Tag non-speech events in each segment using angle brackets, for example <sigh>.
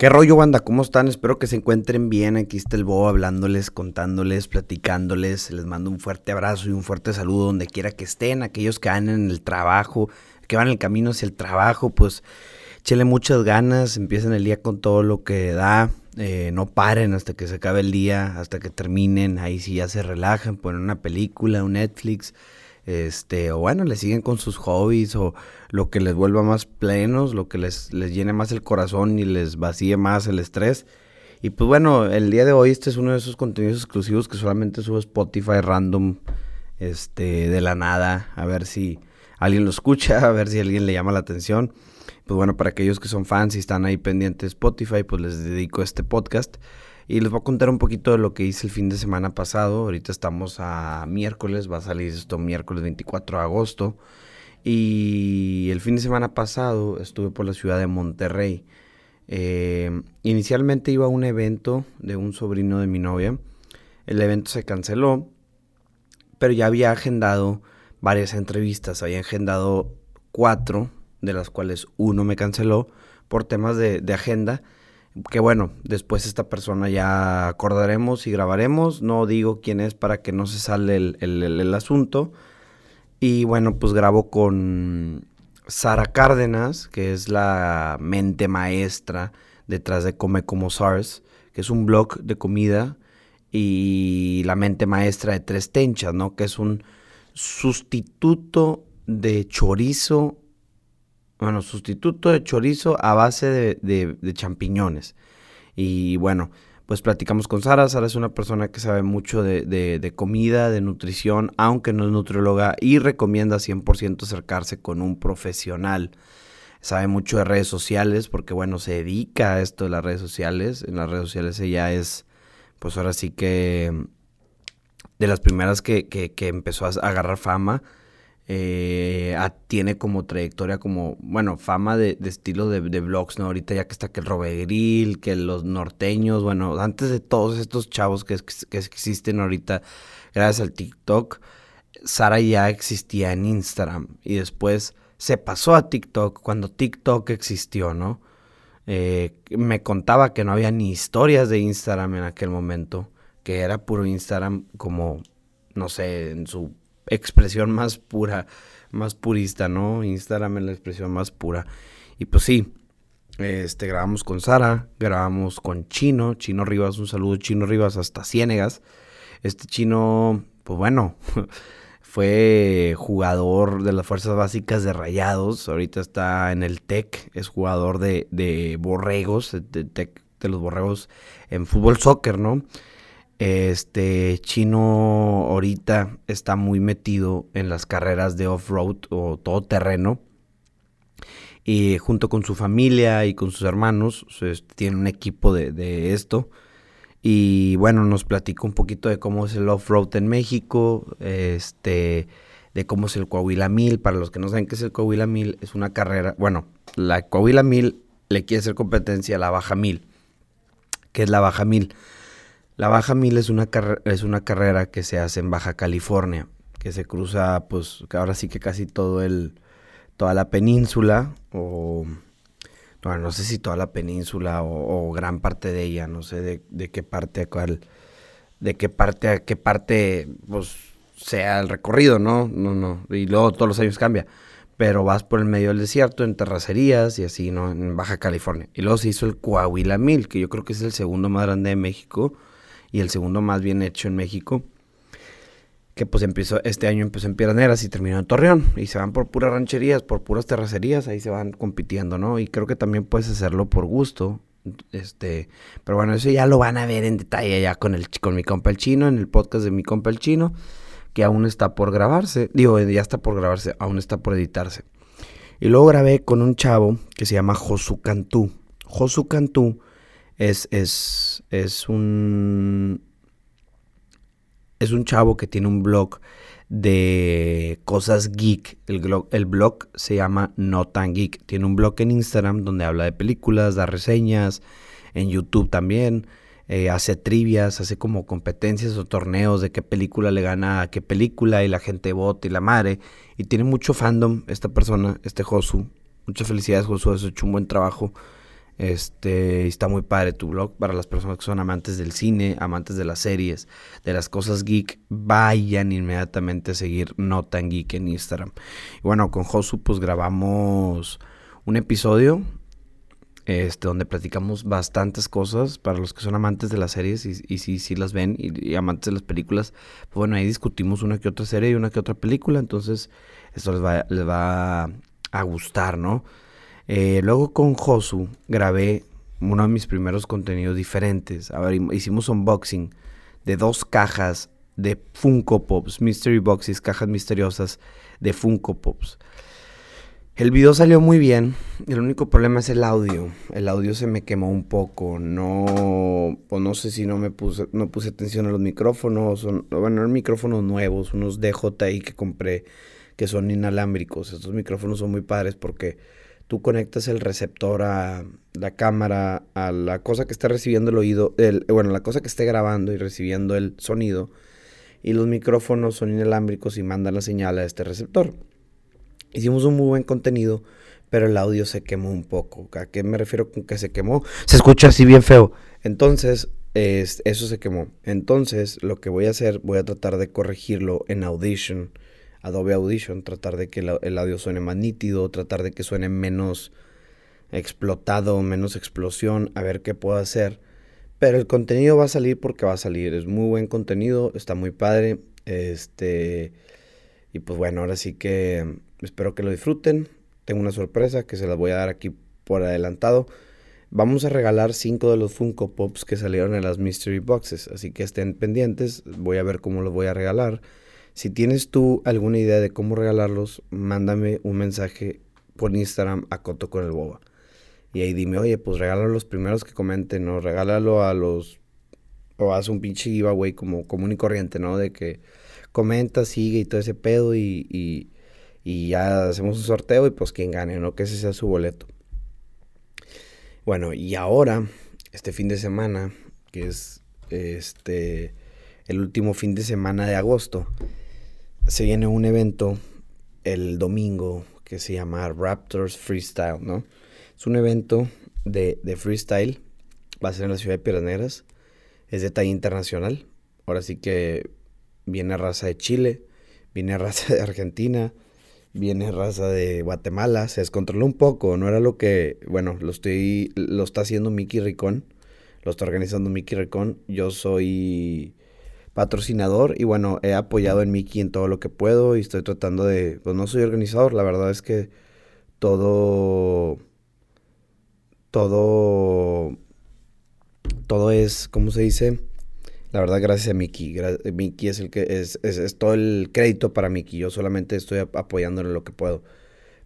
¿Qué rollo, banda? ¿Cómo están? Espero que se encuentren bien. Aquí está el Bo hablándoles, contándoles, platicándoles. Les mando un fuerte abrazo y un fuerte saludo donde quiera que estén. Aquellos que van en el trabajo, que van en el camino hacia el trabajo, pues échenle muchas ganas, empiecen el día con todo lo que da. Eh, no paren hasta que se acabe el día, hasta que terminen. Ahí sí ya se relajan, ponen una película, un Netflix este, o bueno, le siguen con sus hobbies o lo que les vuelva más plenos, lo que les, les llene más el corazón y les vacíe más el estrés. Y pues bueno, el día de hoy este es uno de esos contenidos exclusivos que solamente subo Spotify random, este, de la nada, a ver si alguien lo escucha, <laughs> a ver si alguien le llama la atención. Pues bueno, para aquellos que son fans y están ahí pendientes de Spotify, pues les dedico este podcast. Y les voy a contar un poquito de lo que hice el fin de semana pasado. Ahorita estamos a miércoles, va a salir esto miércoles 24 de agosto. Y el fin de semana pasado estuve por la ciudad de Monterrey. Eh, inicialmente iba a un evento de un sobrino de mi novia. El evento se canceló, pero ya había agendado varias entrevistas. Había agendado cuatro, de las cuales uno me canceló por temas de agenda que bueno, después esta persona ya acordaremos y grabaremos. No digo quién es para que no se sale el, asunto. Y bueno, pues grabo con Sara Cárdenas, que es la mente maestra detrás de Come Como SARS, que es un blog de comida, y la mente maestra de Tres Tenchas, ¿no? Que es un sustituto de chorizo bueno, sustituto de chorizo a base de, champiñones. Y bueno, pues platicamos con Sara. Sara es una persona que sabe mucho de, comida, de nutrición, aunque no es nutrióloga y recomienda 100% acercarse con un profesional. Sabe mucho de redes sociales porque, bueno, se dedica a esto de las redes sociales. En las redes sociales ella es, pues ahora sí que de las primeras que, que empezó a agarrar fama eh, tiene como trayectoria, como, bueno, fama de, estilo de, de, vlogs, ¿no? Ahorita ya que está que el Robe Grill, que los norteños, bueno, antes de todos estos chavos que, que existen ahorita, gracias al TikTok, Sara ya existía en Instagram y después se pasó a TikTok cuando TikTok existió, ¿no? Eh, me contaba que no había ni historias de Instagram en aquel momento, que era puro Instagram como, no sé, en su expresión más pura, más purista, ¿no? Instagram es la expresión más pura. Y pues sí, este, grabamos con Sara, grabamos con Chino, Chino Rivas, un saludo Chino Rivas hasta Ciénegas. Este chino, pues bueno, <laughs> fue jugador de las fuerzas básicas de Rayados, ahorita está en el TEC, es jugador de, de Borregos, de, TEC de los Borregos en fútbol soccer, ¿no? Este chino ahorita está muy metido en las carreras de off-road o todo terreno. Y junto con su familia y con sus hermanos, tiene un equipo de, esto. Y bueno, nos platicó un poquito de cómo es el off-road en México, este, de cómo es el Coahuila 1000. Para los que no saben qué es el Coahuila 1000, es una carrera, bueno, la Coahuila 1000 le quiere hacer competencia a la Baja 1000. ¿Qué es la Baja 1000? La Baja Mil es una, es una carrera que se hace en Baja California, que se cruza, pues, ahora sí que casi todo el, toda la península, o, bueno, no sé si toda la península o, gran parte de ella, no sé de, qué parte a cuál, de qué parte a qué parte, pues, sea el recorrido, ¿no? No, no, y luego todos los años cambia. Pero vas por el medio del desierto, en terracerías y así, ¿no? En Baja California. Y luego se hizo el Coahuila Mil, que yo creo que es el segundo más grande de México y el segundo más bien hecho en México, que pues empezó, este año empezó en Piedras y terminó en Torreón, y se van por puras rancherías, por puras terracerías, ahí se van compitiendo, ¿no? Y creo que también puedes hacerlo por gusto, este, pero bueno, eso ya lo van a ver en detalle ya con el con mi compa el chino, en el podcast de mi compa el chino, que aún está por grabarse, digo, ya está por grabarse, aún está por editarse. Y luego grabé con un chavo que se llama Josu Cantú. Josu Cantú es, es, es un. Es un chavo que tiene un blog de cosas geek. El blog, el blog se llama No Tan Geek. Tiene un blog en Instagram donde habla de películas, da reseñas. En YouTube también. Eh, hace trivias, hace como competencias o torneos de qué película le gana a qué película y la gente vota y la madre. Y tiene mucho fandom esta persona, este Josu. Muchas felicidades, Josu. Has hecho un buen trabajo Este, está muy padre tu blog para las personas que son amantes del cine, amantes de las series, de las cosas geek. Vayan inmediatamente a seguir Notan Geek en Instagram. Y bueno, con Josu pues grabamos un episodio este, donde platicamos bastantes cosas para los que son amantes de las series y, si sí, las ven y, amantes de las películas. Pues bueno, ahí discutimos una que otra serie y una que otra película, entonces esto va, les va a gustar, ¿no? Eh, luego con Josu grabé uno de mis primeros contenidos diferentes. A ver, hicimos unboxing de dos cajas de Funko Pops, Mystery Boxes, cajas misteriosas de Funko Pops. El video salió muy bien. El único problema es el audio. El audio se me quemó un poco. No, pues no sé si no me puse, no puse atención a los micrófonos. bueno, eran micrófonos nuevos, unos DJI que compré que son inalámbricos. Estos micrófonos son muy padres porque tú conectas el receptor a la cámara, a la cosa que está recibiendo el oído, el, bueno, la cosa que esté grabando y recibiendo el sonido, y los micrófonos son inalámbricos y mandan la señal a este receptor. Hicimos un muy buen contenido, pero el audio se quemó un poco. ¿A qué me refiero con que se quemó? Se escucha así bien feo. Entonces, eso se quemó. Entonces, lo que voy a hacer, voy a tratar de corregirlo en Audition Adobe Audition, tratar de que el audio suene más nítido, tratar de que suene menos explotado, menos explosión, a ver qué puedo hacer. Pero el contenido va a salir porque va a salir. Es muy buen contenido, está muy padre. Este. Y pues bueno, ahora sí que espero que lo disfruten. Tengo una sorpresa que se las voy a dar aquí por adelantado. Vamos a regalar cinco de los Funko Pops que salieron en las Mystery Boxes. Así que estén pendientes. Voy a ver cómo los voy a regalar. Si tienes tú alguna idea de cómo regalarlos, mándame un mensaje por Instagram a Coto con el Boba. Y ahí dime, oye, pues regálalo a los primeros que comenten, ¿no? Regálalo a los... O haz un pinche giveaway como común y corriente, ¿no? De que comenta, sigue y todo ese pedo y, y, y ya hacemos un sorteo y pues quien gane, ¿no? Que ese sea su boleto. Bueno, y ahora, este fin de semana, que es este el último fin de semana de agosto, se viene un evento el domingo que se llama Raptors Freestyle, ¿no? Es un evento de, freestyle, va a ser en la ciudad de Piraneras, es de talla internacional, ahora sí que viene raza de Chile, viene raza de Argentina, viene raza de Guatemala, se descontroló un poco, no era lo que, bueno, lo estoy, lo está haciendo Mickey Ricón, lo está organizando Mickey Ricón, yo soy patrocinador y bueno, he apoyado en Mickey en todo lo que puedo y estoy tratando de, pues no soy organizador, la verdad es que todo, todo, todo es, ¿cómo se dice? La verdad, gracias a Mickey. Mickey es el que es, es, todo el crédito para Mickey. Yo solamente estoy apoyándole lo que puedo.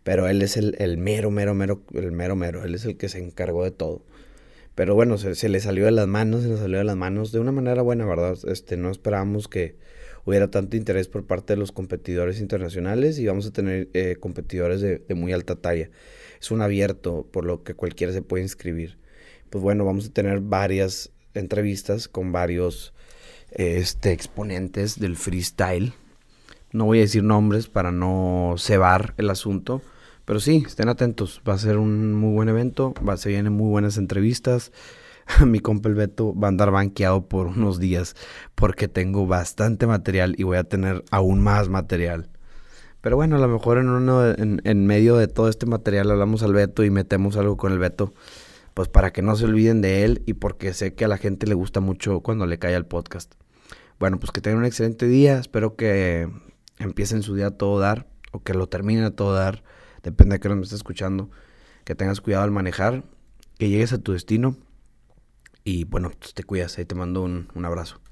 Pero él es el, el mero, mero, mero, el mero, mero. Él es el que se encargó de todo. Pero bueno, se, le salió de las manos, se le salió de las manos de una manera buena, ¿verdad? Este, no esperábamos que hubiera tanto interés por parte de los competidores internacionales y vamos a tener eh, competidores de, muy alta talla. Es un abierto, por lo que cualquiera se puede inscribir. Pues bueno, vamos a tener varias entrevistas con varios este, exponentes del freestyle. No voy a decir nombres para no cebar el asunto pero sí, estén atentos. Va a ser un muy buen evento. Va, se vienen muy buenas entrevistas. <laughs> Mi compa el Beto va a andar banqueado por unos días porque tengo bastante material y voy a tener aún más material. Pero bueno, a lo mejor en, uno, en, en medio de todo este material hablamos al Beto y metemos algo con el Beto. Pues para que no se olviden de él y porque sé que a la gente le gusta mucho cuando le cae el podcast. Bueno, pues que tengan un excelente día. Espero que empiecen su día a todo dar o que lo terminen a todo dar depende de qué me estés escuchando, que tengas cuidado al manejar, que llegues a tu destino y bueno, pues te cuidas, ahí te mando un abrazo.